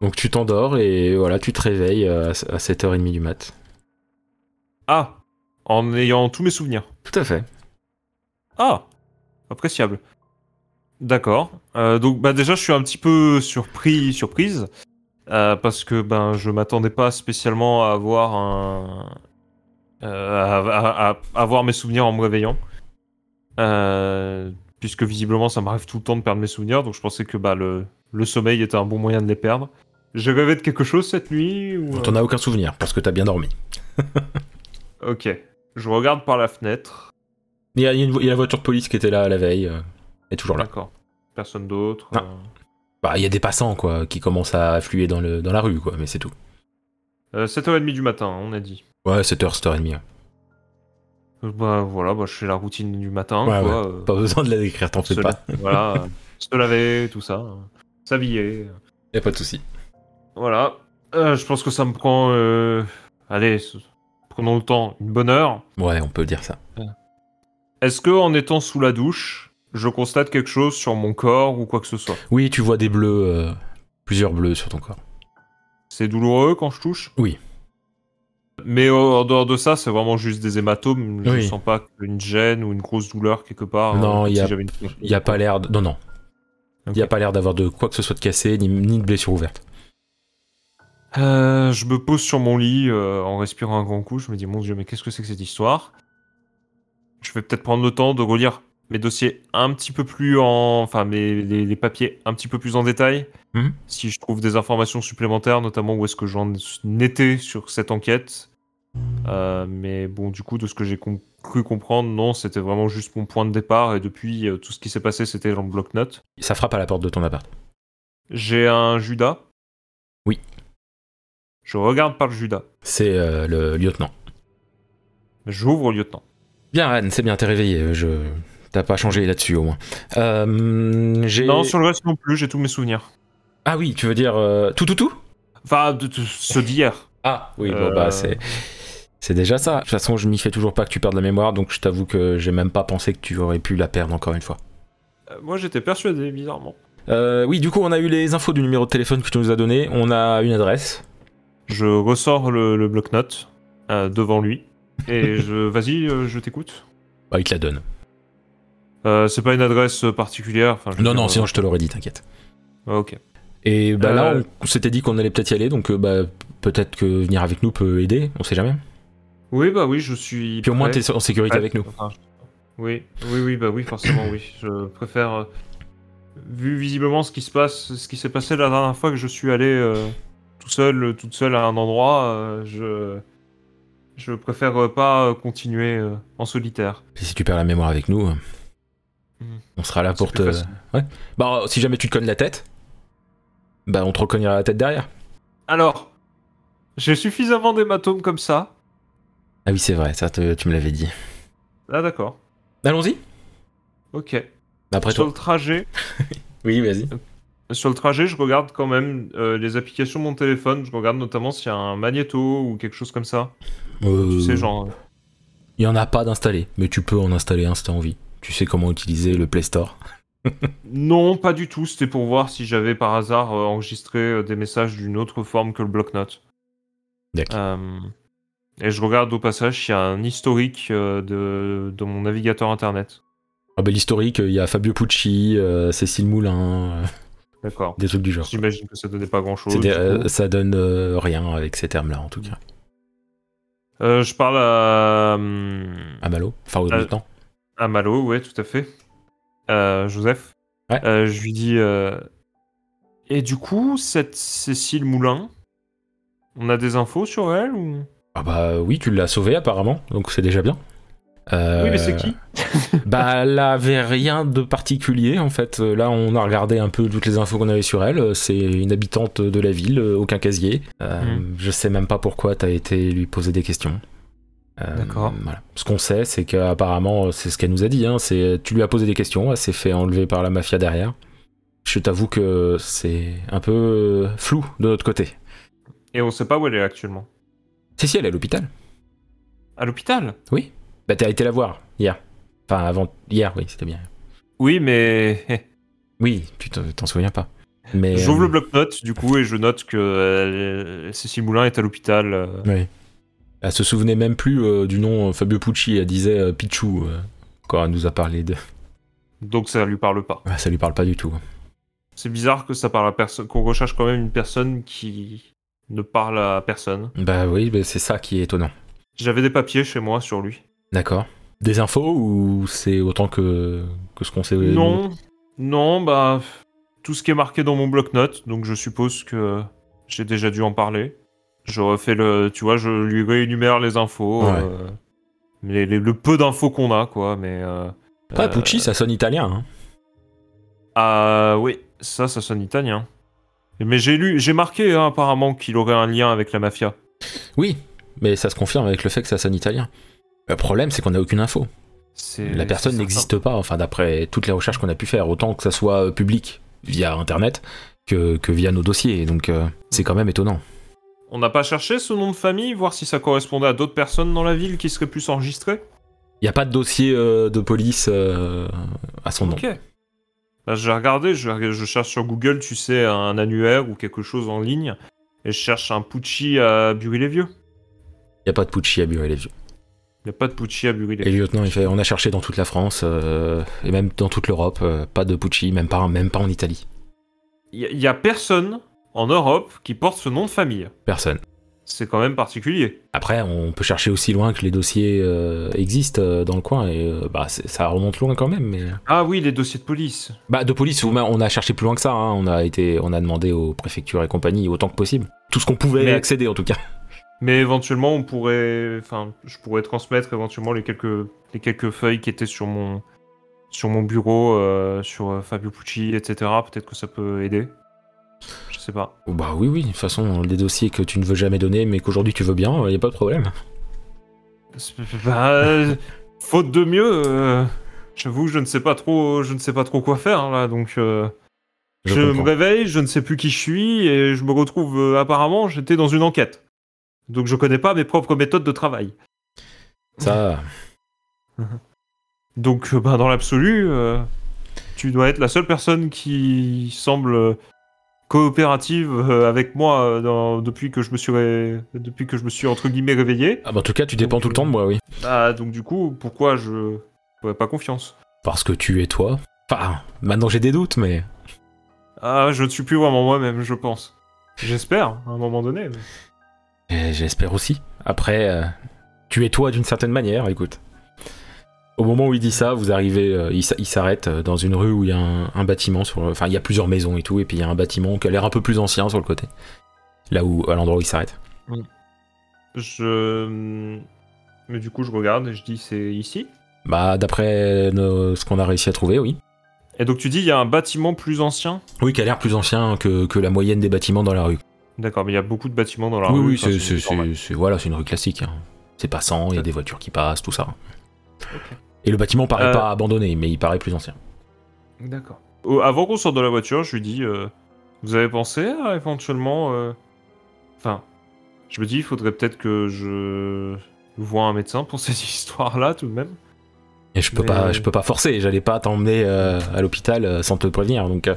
Donc tu t'endors et voilà, tu te réveilles à 7h30 du mat. ah en ayant tous mes souvenirs Tout à fait. Ah, appréciable. D'accord. Euh, donc bah déjà je suis un petit peu surpris, surprise, euh, parce que ben je m'attendais pas spécialement à avoir un, euh, à, à- à avoir mes souvenirs en me réveillant, Euh, puisque visiblement ça m'arrive tout le temps de perdre mes souvenirs, donc je pensais que bah le le sommeil était un bon moyen de les perdre. J'ai rêvé de quelque chose cette nuit ou... T'en as aucun souvenir parce que t'as bien dormi. Ok. Je regarde par la fenêtre. Il y, a, une il y la voiture de police qui était là la veille, euh, est toujours là. D'accord. Personne d'autre. Ah. Euh. Bah, il y a des passants quoi, qui commencent à affluer dans, le, dans la rue quoi, mais c'est tout. Euh, 7h30 du matin, on a dit. Ouais, 7h, 7h30. ouais. Euh, Bah voilà, bah, je fais la routine du matin, Ouais, quoi. euh, Pas besoin de la décrire, t'en fais se pas. la- Voilà, euh, se laver, tout ça. euh, S'habiller. euh, Y a pas de souci. Voilà. Euh, je pense que ça me prend... euh, Allez, prenons le temps, une bonne heure. Ouais, on peut dire ça. Est-ce que en étant sous la douche, je constate quelque chose sur mon corps ou quoi que ce soit Oui, tu vois des bleus, euh, plusieurs bleus sur ton corps. C'est douloureux quand je touche? Oui. Mais euh, en dehors de ça, c'est vraiment juste des hématomes. Je Oui. sens pas une gêne ou une grosse douleur quelque part. Non, euh, comme il y a- si j'avais une- Il y a pas l'air de... Non, non. Il y a pas l'air d'avoir de quoi que ce soit de cassé, ni, ni de blessure ouverte. Euh, je me pose sur mon lit euh, en respirant un grand coup. Je me dis, mon Dieu, mais qu'est-ce que c'est que cette histoire? Je vais peut-être prendre le temps de relire mes dossiers un petit peu plus en. Enfin, mes, les, les papiers un petit peu plus en détail. Mhm. Si je trouve des informations supplémentaires, notamment où est-ce que j'en étais sur cette enquête. Euh, mais bon, du coup, de ce que j'ai com- cru comprendre, non, c'était vraiment juste mon point de départ. Et depuis, euh, tout ce qui s'est passé, c'était dans le bloc-notes. Ça frappe à la porte de ton appart. J'ai un Judas. Oui. Je regarde par le Judas. C'est euh, le lieutenant. J'ouvre au lieutenant. Bien, Anne, c'est bien, t'es réveillé. Je... T'as pas changé là-dessus, au moins. Euh. Non, sur le reste non plus, j'ai tous mes souvenirs. Ah oui, tu veux dire... euh, Tout, tout, tout? Enfin, de, de ceux d'hier. Ah oui, bon, Euh, bah c'est... C'est déjà ça. De toute façon, je m'y fais toujours pas que tu perdes la mémoire, donc je t'avoue que j'ai même pas pensé que tu aurais pu la perdre encore une fois. Moi, j'étais persuadé, bizarrement. Oui, du coup, on a eu les infos du numéro de téléphone que tu nous as donné. On a une adresse. Je ressors le, le bloc-notes devant lui. Et je. Vas-y, je t'écoute. Bah, il te la donne. Euh, c'est pas une adresse particulière. enfin, je veux Non, non, euh, sinon je te l'aurais dit, t'inquiète. Ok. Et bah là, Euh. on, s'était dit qu'on allait peut-être y aller, donc euh, bah, peut-être que venir avec nous peut aider, on sait jamais. Oui, bah oui, je suis. Puis au moins, t'es en sécurité Ouais, avec nous. enfin, oui, oui, oui, bah oui, forcément, oui. Je préfère. euh, vu visiblement ce qui se passe, ce qui s'est passé la dernière fois que je suis allé euh, tout seul, euh, toute seule à un endroit, euh, je. Je préfère euh, pas euh, continuer euh, en solitaire. Et si tu perds la mémoire avec nous, euh, on sera là pour te. Ouais. Bah, si jamais tu te cognes la tête, bah, on te recognera la tête derrière. Alors, j'ai suffisamment d'hématomes comme ça. Ah oui, c'est vrai, ça, te- tu me l'avais dit. Ah, d'accord. Allons-y. Ok. Après Sur toi. le trajet, Oui, vas-y. Sur le trajet, je regarde quand même euh, les applications de mon téléphone. Je regarde notamment s'il y a un magnéto ou quelque chose comme ça. Euh, Tu sais, genre. Il y en a pas d'installé, mais tu peux en installer un si t'as envie. Tu sais comment utiliser le Play Store? Non, pas du tout. C'était pour voir si j'avais par hasard euh, enregistré euh, des messages d'une autre forme que le bloc-notes. D'accord. Euh, et je regarde au passage s'il y a un historique de, de mon navigateur internet. Ah bah, l'historique, il y a Fabio Pucci, euh, Cécile Moulin, euh, D'accord. des trucs du genre. J'imagine que ça donnait pas grand chose. Des- ça donne rien avec ces termes-là, en tout cas. je parle à, À Malo Enfin, au Euh, lieutenant. À Malo, ouais, tout à fait. Euh, Joseph. Ouais. Euh, je lui dis. euh, Et du coup, cette Cécile Moulin, on a des infos sur elle ou? Ah bah oui, tu l'as sauvée apparemment, donc c'est déjà bien. Euh, Oui, mais c'est qui? Bah, elle avait rien de particulier en fait. Là, on a regardé un peu toutes les infos qu'on avait sur elle. C'est une habitante de la ville, aucun casier. Euh, Mhm. Je sais même pas pourquoi t'as été lui poser des questions. Euh, D'accord. Voilà. Ce qu'on sait, c'est qu'apparemment, c'est ce qu'elle nous a dit. Hein, c'est tu lui as posé des questions, elle s'est fait enlever par la mafia derrière. Je t'avoue que c'est un peu euh, flou de notre côté. Et on sait pas où elle est actuellement. Si si, elle est à l'hôpital. À l'hôpital? Bah t'as été la voir hier. Enfin avant hier, oui, c'était bien. Oui, mais. Oui, tu t'en t'en souviens pas. Mais J'ouvre euh, le bloc-notes, du coup, et je note que euh, Cécile Moulin est à l'hôpital. euh, Oui. Elle se souvenait même plus euh, du nom euh, Fabio Pucci, elle disait euh, Pichou euh, quand elle nous a parlé de. donc ça lui parle pas. Ouais, ça lui parle pas du tout. C'est bizarre que ça parle à personne, qu'on recherche quand même une personne qui ne parle à personne. Bah oui, bah, c'est ça qui est étonnant. J'avais des papiers chez moi sur lui. D'accord. Des infos ou c'est autant que, que ce qu'on sait Non, non, bah tout ce qui est marqué dans mon bloc-notes, donc je suppose que j'ai déjà dû en parler. Je refais le, tu vois, je lui réénumère les infos, Ouais. euh, les- les- le peu d'infos qu'on a, quoi. Mais euh, Après, euh, Pucci, ça sonne italien. Hein. ah oui, ça, ça sonne italien. Mais j'ai lu, j'ai marqué hein, apparemment qu'il aurait un lien avec la mafia. Oui, mais ça se confirme avec le fait que ça sonne italien. Le problème, c'est qu'on n'a aucune info. La personne n'existe pas, enfin d'après toutes les recherches qu'on a pu faire, autant que ça soit euh, public via Internet que, que via nos dossiers. Donc euh, c'est quand même étonnant. On n'a pas cherché ce nom de famille, voir si ça correspondait à d'autres personnes dans la ville qui seraient plus enregistrées Il n'y a pas de dossier euh, de police euh, à son nom. Ok. Bah, j'ai regardé, je, je cherche sur Google, tu sais, un annuaire ou quelque chose en ligne, et je cherche un Pucci à Bury-les-Vieux. Il n'y a pas de Pucci à Bury-les-Vieux. Il n'y a pas de Pucci à Et Bury-les-Vieux. le lieutenant, il fait, on a cherché dans toute la France euh, et même dans toute l'Europe, pas de Pucci, même pas, même pas en Italie. Il n'y a personne en Europe qui porte ce nom de famille. Personne. C'est quand même particulier. Après, on peut chercher aussi loin que les dossiers euh, existent euh, dans le coin et euh, bah, ça remonte loin quand même. Mais... Ah oui, les dossiers de police. Bah, de police, on a- cherché plus loin que ça. hein. On, a été, on a demandé aux préfectures et compagnie autant que possible. Tout ce qu'on pouvait Mais- accéder en tout cas. Mais éventuellement, on pourrait, enfin, je pourrais transmettre éventuellement les quelques, les quelques feuilles qui étaient sur mon, sur mon bureau, sur Fabio Pucci, etc. Peut-être que ça peut aider. Je sais pas. Oh, Bah oui, oui, de toute façon, des dossiers que tu ne veux jamais donner mais qu'aujourd'hui tu veux bien, il n'y a pas de problème. Bah, euh, faute de mieux, euh, j'avoue, je ne sais pas trop, je ne sais pas trop quoi faire là. Donc, euh, Je je, me réveille, je ne sais plus qui je suis et je me retrouve euh, apparemment, j'étais dans une enquête. Donc, je connais pas mes propres méthodes de travail. Ça, Donc, euh, bah, dans l'absolu, euh, tu dois être la seule personne qui semble euh, coopérative euh, avec moi euh, dans- depuis que je me suis ré- depuis que je me suis entre guillemets réveillé. ah bah, en tout cas, tu dépends Donc, tout le temps de moi, oui. Ah, donc du coup, pourquoi je n'aurais pas confiance? Parce que tu es toi. Enfin, maintenant j'ai des doutes, mais Ah, je ne suis plus vraiment moi-même, je pense. J'espère, à un moment donné. mais- J'espère aussi. Après, euh, Tu es toi d'une certaine manière, écoute. Au moment où il dit ça, vous arrivez, euh, il s'arrête euh, dans une rue où il y a un, un bâtiment, sur, enfin il y a plusieurs maisons et tout, et puis il y a un bâtiment qui a l'air un peu plus ancien sur le côté. Là où, à l'endroit où il s'arrête. Je. Mais du coup, je regarde et je dis c'est ici? Bah d'après nos- ce qu'on a réussi à trouver, oui. Et donc tu dis il y a un bâtiment plus ancien? Oui, qui a l'air plus ancien que, que la moyenne des bâtiments dans la rue. D'accord, mais il y a beaucoup de bâtiments dans la oui, rue. oui, c'est- voilà, c'est une rue classique. hein. C'est passant, il y a des voitures qui passent, tout ça. Et le bâtiment paraît Euh, pas abandonné, mais il paraît plus ancien. D'accord. Avant qu'on sorte de la voiture, je lui dis euh, Vous avez pensé à éventuellement. euh, Enfin, je me dis il faudrait peut-être que je vois un médecin pour ces histoires-là tout de même. Et je peux Mais- pas, je peux pas forcer. J'allais pas t'emmener euh, à l'hôpital euh, sans te prévenir. Donc, euh,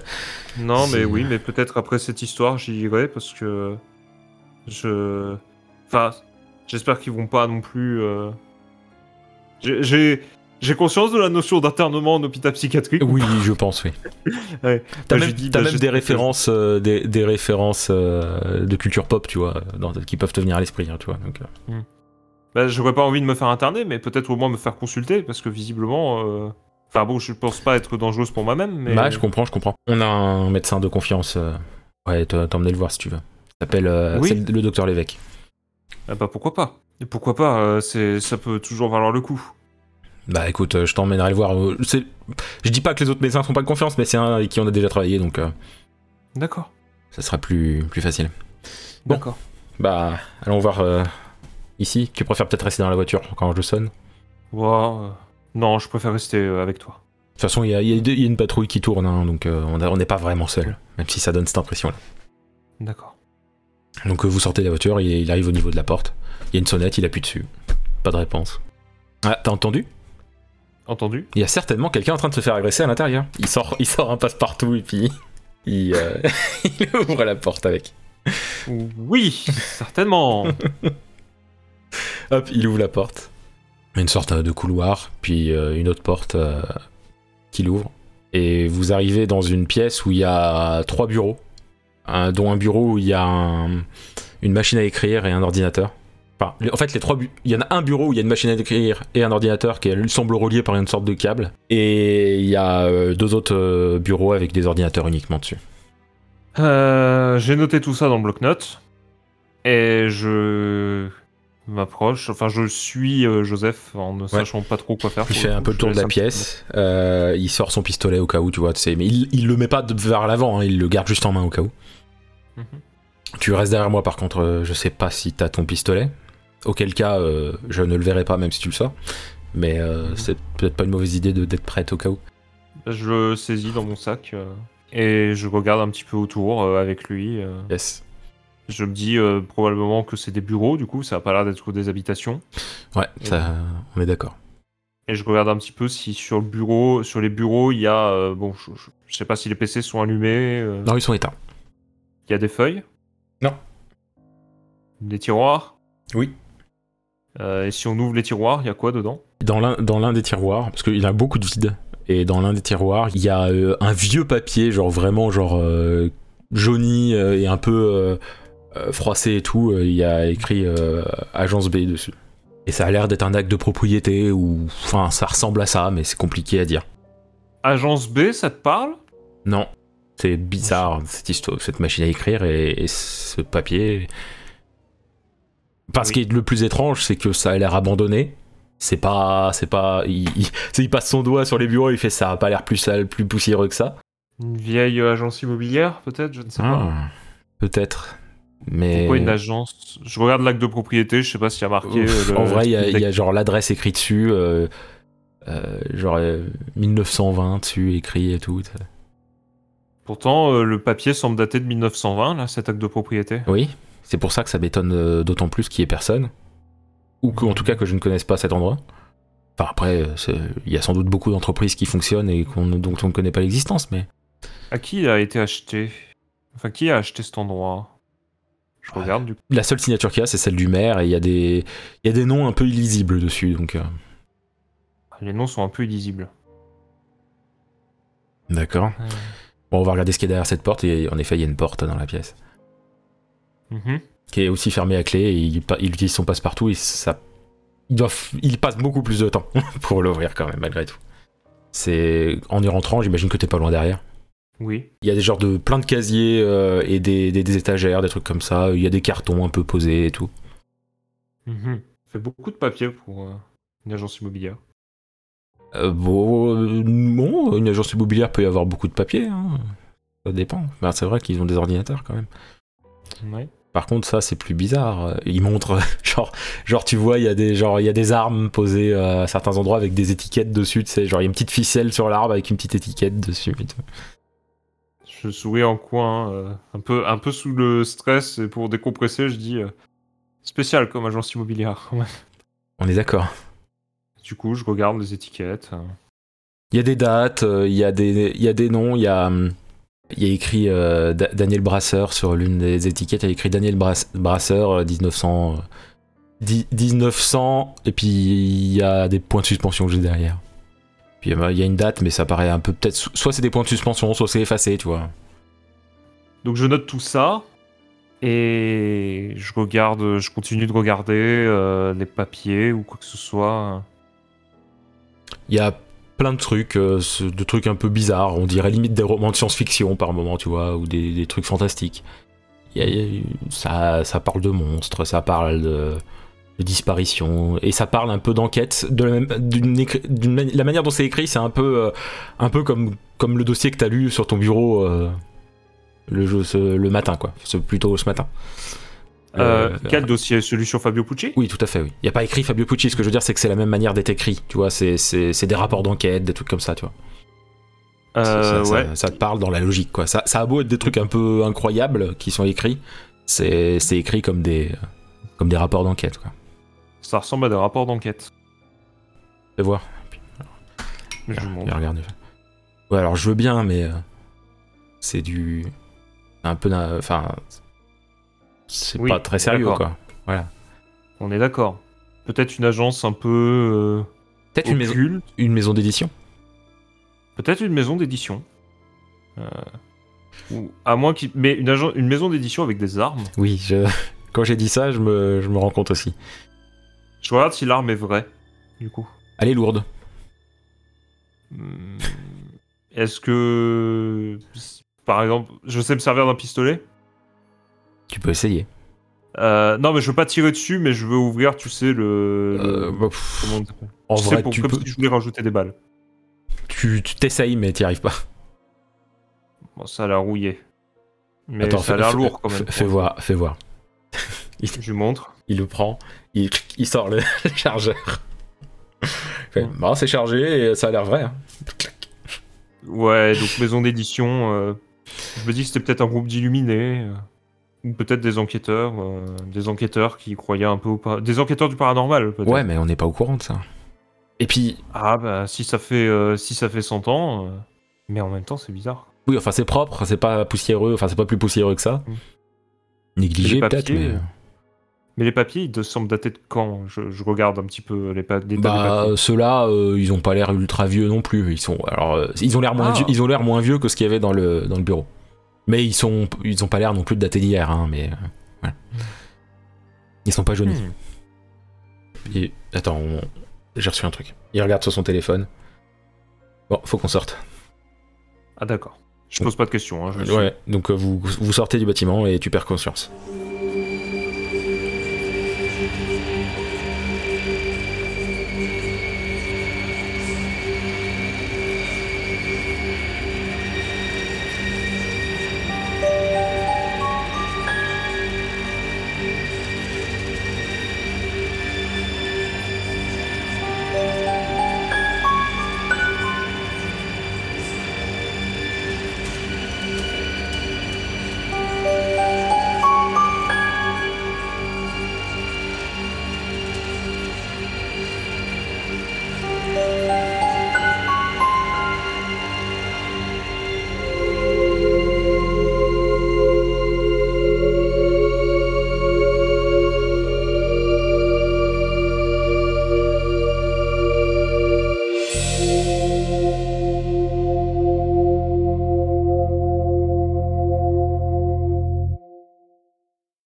Non, mais oui, mais peut-être après cette histoire, j'y irai parce que je. Enfin, j'espère qu'ils vont pas non plus. Euh, j'ai- conscience de la notion d'internement en hôpital psychiatrique. oui, je pense, oui. Ouais. T'as Bah, même, dis, t'as bah, même je- des références, euh, des, des références euh, de culture pop, tu vois, dans- qui peuvent te venir à l'esprit, hein, tu vois. Donc, euh. Bah, j'aurais pas envie de me faire interner, mais peut-être au moins me faire consulter parce que visiblement. euh, Enfin bon, je pense pas être dangereuse pour moi-même, mais. Bah, je comprends, je comprends. On a un médecin de confiance. euh, Ouais, t'emmener le voir si tu veux. Il s'appelle euh, Oui. le docteur Lévesque. Ah bah pourquoi pas Et pourquoi pas euh, C'est ça peut toujours valoir le coup. Bah écoute, euh, je t'emmènerai le voir. Euh, c'est- Je dis pas que les autres médecins font pas de confiance, mais c'est un avec qui on a déjà travaillé, donc euh, D'accord. ça sera plus, plus facile. Bon. D'accord. Bah, allons voir euh, ici. Tu préfères peut-être rester dans la voiture quand je sonne? De euh, Non, je préfère rester avec toi. toute façon, il y a, y y une patrouille qui tourne, hein, donc on n'est pas vraiment seul, même si ça donne cette impression-là. D'accord. Donc euh, vous sortez de la voiture, il, il arrive au niveau de la porte. Il y a une sonnette, il appuie dessus. Pas de réponse. Ah, t'as entendu? Entendu Il y a certainement quelqu'un en train de se faire agresser à l'intérieur. Il sort, il sort un passe-partout et puis il, euh, il ouvre la porte avec. Oui, certainement. Hop, il ouvre la porte. Une sorte euh, de couloir, puis une autre porte euh, qu'il ouvre. Et vous arrivez dans une pièce où il y a trois bureaux, dont un bureau où il y a un- une machine à écrire et un ordinateur. Enfin, en fait, les trois il y en a un bureau où il y a une machine à écrire et un ordinateur qui semble relié par une sorte de câble. Et il y a euh, deux autres euh, bureaux avec des ordinateurs uniquement dessus. Euh, J'ai noté tout ça dans le bloc-notes. Et je m'approche, enfin je suis euh, Joseph en ne sachant pas trop quoi faire. Il fait un peu le tour de la pièce. euh, il sort son pistolet au cas où, tu vois. tu sais, mais il, il le met pas vers l'avant, hein, il le garde juste en main au cas où. Mhm. Tu restes derrière moi, par contre, euh, je sais pas si t'as ton pistolet. Auquel cas, euh, je ne le verrai pas, même si tu le sors. Mais Mhm. c'est peut-être pas une mauvaise idée d'être prête au cas où. Je le saisis dans mon sac et je regarde un petit peu autour avec lui. Yes. Je me dis euh, probablement que c'est des bureaux, du coup, ça a pas l'air d'être des habitations. Ouais, ça, on est d'accord. Et je regarde un petit peu si sur le bureau, sur les bureaux, il y a, euh, bon, je, je- je sais pas si les PC sont allumés. euh, Non, ils sont éteints. Il y a des feuilles? Non. Des tiroirs? Oui. Euh, et si on ouvre les tiroirs, il y a quoi dedans? Dans l'un dans l'un des tiroirs, parce qu'il y a beaucoup de vide, et dans l'un des tiroirs, il y a euh, un vieux papier, genre vraiment genre euh, jauni euh, et un peu froissé et tout. euh, Il y a écrit euh, Agence B dessus. Et ça a l'air d'être un acte de propriété, ou enfin ça ressemble à ça, mais c'est compliqué à dire. Agence B, ça te parle? Non, c'est bizarre cette histoire, cette machine à écrire et, et ce papier. Parce Oui. est le plus étrange, c'est que ça a l'air abandonné. C'est pas, c'est pas, il, il- passe son doigt sur les bureaux, il fait ça a pas l'air plus sale, plus poussiéreux que ça. Une vieille euh, agence immobilière, peut-être Je ne sais pas. Ah, peut-être. Mais Pourquoi une agence? Je regarde l'acte de propriété, je sais pas s'il y a marqué. Ouf, euh, le- en vrai, il y, a- y genre l'adresse écrite dessus, euh, euh, genre euh, 1920 dessus écrit et tout. Pourtant, euh, le papier semble dater de 1920, là, cet acte de propriété. Oui, c'est pour ça que ça m'étonne d'autant plus qu'il y ait personne. Ou qu'en tout cas que je ne connaisse pas cet endroit. Enfin après, il y a sans doute beaucoup d'entreprises qui fonctionnent et qu'on- dont on ne connaît pas l'existence, mais... À qui il a été acheté? Enfin, qui a acheté cet endroit? Je Ouais. regarde du coup. La seule signature qu'il y a, c'est celle du maire, et il y, a des... il y a des noms un peu illisibles dessus, donc... euh, Les noms sont un peu illisibles. D'accord. Bon, on va regarder ce qu'il y a derrière cette porte, et en effet, il y a une porte dans la pièce. Mhm. Qui est aussi fermée à clé, et il, pa- il utilise son passe-partout, et ça il, doit f- il passe beaucoup plus de temps pour l'ouvrir quand même, malgré tout. C'est en y rentrant, j'imagine que t'es pas loin derrière. Oui. Il y a des genres de plein de casiers euh, et des, des- des étagères, des trucs comme ça. Il y a des cartons un peu posés et tout. Mhm. fait beaucoup de papier pour euh, une agence immobilière. Euh, bon, bon, une agence immobilière peut y avoir beaucoup de papier. hein. Ça dépend. Ben, c'est vrai qu'ils ont des ordinateurs quand même. Ouais. Par contre, ça, c'est plus bizarre. Ils montrent, genre, genre tu vois, il y, a des- genre, il y a des armes posées à certains endroits avec des étiquettes dessus. Tu sais, genre, il y a une petite ficelle sur l'arbre avec une petite étiquette dessus. et tout. Je souris en coin, euh, un, peu, un peu sous le stress, et pour décompresser, je dis euh, spécial comme agence immobilière. On est d'accord. Du coup, je regarde les étiquettes. euh. Il y a des dates, euh, il y, a des- il y a des noms, il y a, hum, il y a écrit euh, Da- Daniel Brasseur sur l'une des étiquettes, il y a écrit Daniel Brass- Brasseur euh, 1900, euh, dix- 1900, et puis il y a des points de suspension juste derrière. Puis euh, il y a une date, mais ça paraît un peu peut-être. Soit c'est des points de suspension, soit c'est effacé, tu vois. Donc je note tout ça, et je regarde, je continue de regarder euh, les papiers ou quoi que ce soit. Il y a plein de trucs, euh, de trucs un peu bizarres, on dirait limite des romans de science-fiction par moment, tu vois, ou des, des trucs fantastiques. Il y a- il y a- ça, ça parle de monstres, ça parle de, de disparition, et ça parle un peu d'enquête. De la, même- d'une la manière dont c'est écrit, c'est un peu, euh, un peu comme, comme le dossier que tu as lu sur ton bureau euh, le, jeu, ce- le matin, quoi. C'est plutôt ce matin. Euh, quel dossier? Celui sur Fabio Pucci? Oui, tout à fait, oui. Il n'y a pas écrit Fabio Pucci, ce que je veux dire, c'est que c'est la même manière d'être écrit, tu vois, c'est, des rapports d'enquête, des trucs comme ça, tu vois. Ça, ça- ouais. ça te parle dans la logique, quoi. Ça, a beau être des trucs un peu incroyables qui sont écrits, c'est, c'est écrit comme des, comme des rapports d'enquête, quoi. Ça ressemble à des rapports d'enquête. Fais voir. Je vous Regarde, regarde. Ouais, alors je veux bien, mais euh, c'est du. Un peu. Enfin. C'est Oui, pas très sérieux, quoi. On est d'accord. Peut-être une agence un peu Peut-être euh, une maison, une maison d'édition. Peut-être une maison d'édition. Euh, ou à moins qu'il. Mais une, maison d'édition avec des armes. Oui, je... quand j'ai dit ça, je me, je me rends compte aussi. Je regarde si l'arme est vraie. Du coup. Elle est lourde. Hmm, Est-ce que. Par exemple, je sais me servir d'un pistolet? Tu peux essayer. Euh, Non, mais je veux pas tirer dessus, mais je veux ouvrir, tu sais, le. Euh, bah, pff, Comment on en Tu sais, vrai, pour- tu comme peux. si je voulais rajouter des balles. Tu t'essayes, mais t'y arrives pas. Bon, ça a l'air rouillé. Mais Attends, ça a l'air lourd quand même. Fais voir, fais voir. Je lui montre. Il le prend, il, il sort le chargeur. Il fait, Ouais. Bah, c'est chargé et ça a l'air vrai. hein. Ouais, donc maison d'édition. euh, je me dis que c'était peut-être un groupe d'illuminés. euh, ou peut-être des enquêteurs. euh, des enquêteurs qui croyaient un peu au. par- Des enquêteurs du paranormal, peut-être. Ouais, mais on n'est pas au courant de ça. Et puis, Ah, bah, si ça fait, si ça fait 100 ans. Mais en même temps, c'est bizarre. oui, enfin, c'est propre, c'est pas poussiéreux, enfin, c'est pas plus poussiéreux que ça. Mm. Négligé peut-être, mais. Euh, Mais les papiers, ils te semblent dater de quand? Je, je regarde un petit peu les pa- Bah, papiers. ceux-là, euh, ils ont pas l'air ultra vieux non plus. Ils sont, alors, euh, ils ont l'air moins, Ah. vieux, ils ont l'air moins vieux que ce qu'il y avait dans le dans le bureau. Mais ils sont, ils ont pas l'air non plus de dater d'hier, hein. Mais euh, voilà. Ils sont pas jaunis. Hmm. Et- attends, on- j'ai reçu un truc. Il regarde sur son téléphone. Bon, faut qu'on sorte. Ah, d'accord. Je pose pas de questions. Hein, je suis- Ouais, donc euh, vous, vous sortez du bâtiment et tu perds conscience.